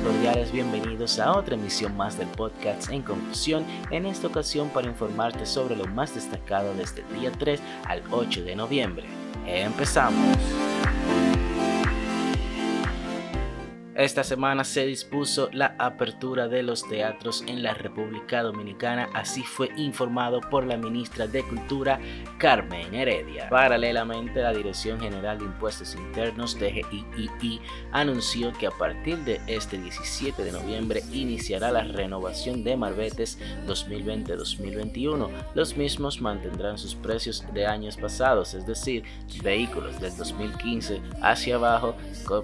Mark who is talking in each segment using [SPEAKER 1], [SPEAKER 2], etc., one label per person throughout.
[SPEAKER 1] Cordiales, bienvenidos a otra emisión más del podcast En Conclusión, en esta ocasión para informarte sobre lo más destacado desde el día 3 al 8 de noviembre. Empezamos. Esta semana se dispuso la apertura de los teatros en la República Dominicana, así fue informado por la ministra de Cultura Carmen Heredia. Paralelamente, la Dirección General de Impuestos Internos DGII anunció que a partir de este 17 de noviembre iniciará la renovación de marbetes 2020-2021. Los mismos mantendrán sus precios de años pasados, es decir, vehículos del 2015 hacia abajo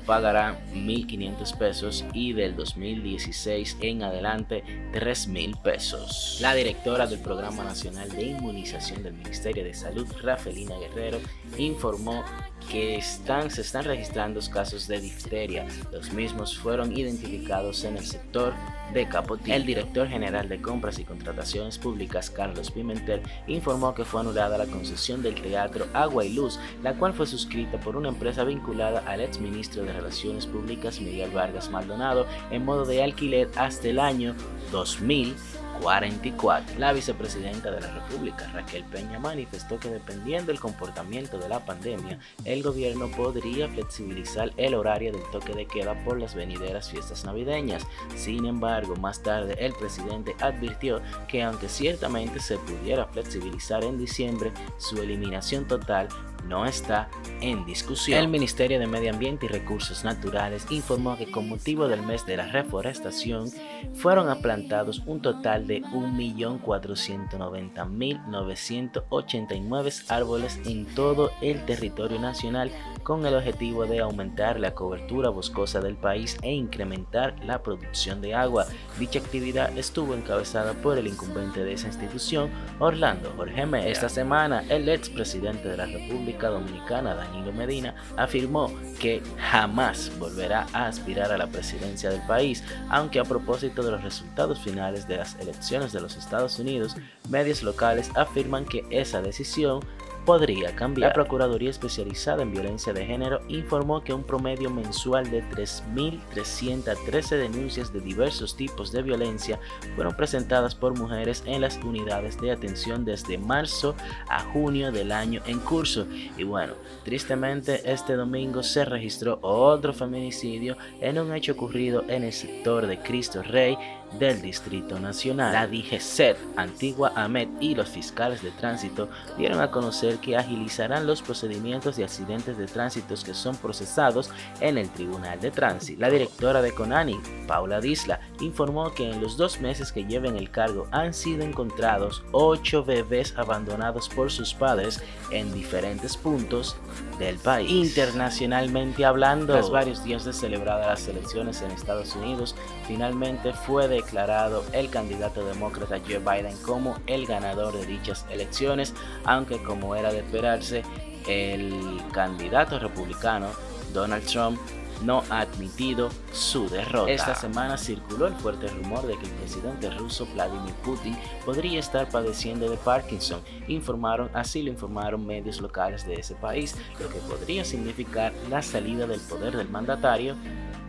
[SPEAKER 1] pagarán 1.500 pesos y del 2016 en adelante 3 mil pesos. La directora del Programa Nacional de Inmunización del Ministerio de Salud, Rafelina Guerrero, informó que se están registrando casos de difteria. Los mismos fueron identificados en el sector de Capotillo. El director general de Compras y Contrataciones Públicas, Carlos Pimentel, informó que fue anulada la concesión del teatro Agua y Luz, la cual fue suscrita por una empresa vinculada al exministro de Relaciones Públicas, Miguel Vargas Maldonado, en modo de alquiler hasta el año 2000 44. La vicepresidenta de la República, Raquel Peña, manifestó que dependiendo del comportamiento de la pandemia, el gobierno podría flexibilizar el horario del toque de queda por las venideras fiestas navideñas. Sin embargo, más tarde el presidente advirtió que aunque ciertamente se pudiera flexibilizar en diciembre, su eliminación total no está en discusión. El Ministerio de Medio Ambiente y Recursos Naturales informó que con motivo del mes de la reforestación fueron aplantados un total de 1.490.989 árboles en todo el territorio nacional con el objetivo de aumentar la cobertura boscosa del país e incrementar la producción de agua. Dicha actividad estuvo encabezada por el incumbente de esa institución, Orlando Jorge Mera. Esta semana, el expresidente de la República Dominicana, Danilo Medina, afirmó que jamás volverá a aspirar a la presidencia del país, aunque a propósito de los resultados finales de las elecciones de los Estados Unidos, medios locales afirman que esa decisión podría cambiar. La Procuraduría Especializada en Violencia de Género informó que un promedio mensual de 3.313 denuncias de diversos tipos de violencia fueron presentadas por mujeres en las unidades de atención desde marzo a junio del año en curso. Y bueno, tristemente este domingo se registró otro feminicidio en un hecho ocurrido en el sector de Cristo Rey del Distrito Nacional. La DGCET, Antigua AMET y los fiscales de tránsito dieron a conocer que agilizarán los procedimientos de accidentes de tránsito que son procesados en el Tribunal de Tránsito. La directora de CONANI, Paula Disla, informó que en los dos meses que lleven el cargo han sido encontrados ocho bebés abandonados por sus padres en diferentes puntos del país. Internacionalmente hablando, tras varios días de celebradas las elecciones en Estados Unidos, finalmente fue declarado el candidato demócrata Joe Biden como el ganador de dichas elecciones, aunque como era de esperarse, el candidato republicano Donald Trump no ha admitido su derrota. Esta semana circuló el fuerte rumor de que el presidente ruso Vladimir Putin podría estar padeciendo de Parkinson. Informaron, así lo informaron medios locales de ese país, lo que podría significar la salida del poder del mandatario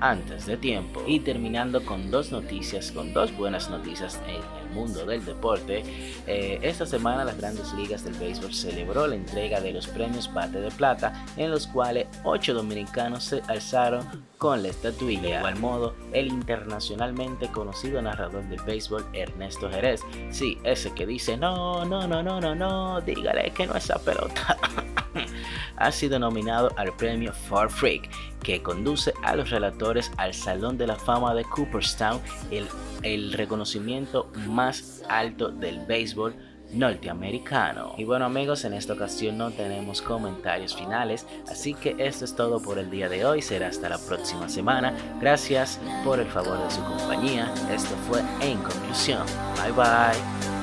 [SPEAKER 1] antes de tiempo. Y terminando con dos noticias, con dos buenas noticias en el mundo del deporte. Eh, esta semana las grandes ligas del béisbol celebró la entrega de los premios Bate de Plata, en los cuales ocho dominicanos se alzaron con la estatuilla. De igual modo, el internacionalmente conocido narrador del béisbol Ernesto Jerez, sí, ese que dice no, no, no, no, no, no, dígale que no es esa pelota. ha sido nominado al premio For Freak, que conduce a los relatores al Salón de la Fama de Cooperstown, el, el reconocimiento más alto del béisbol norteamericano. Y bueno amigos, en esta ocasión no tenemos comentarios finales, así que esto es todo por el día de hoy, será hasta la próxima semana. Gracias por el favor de su compañía, esto fue En Conclusión. Bye bye.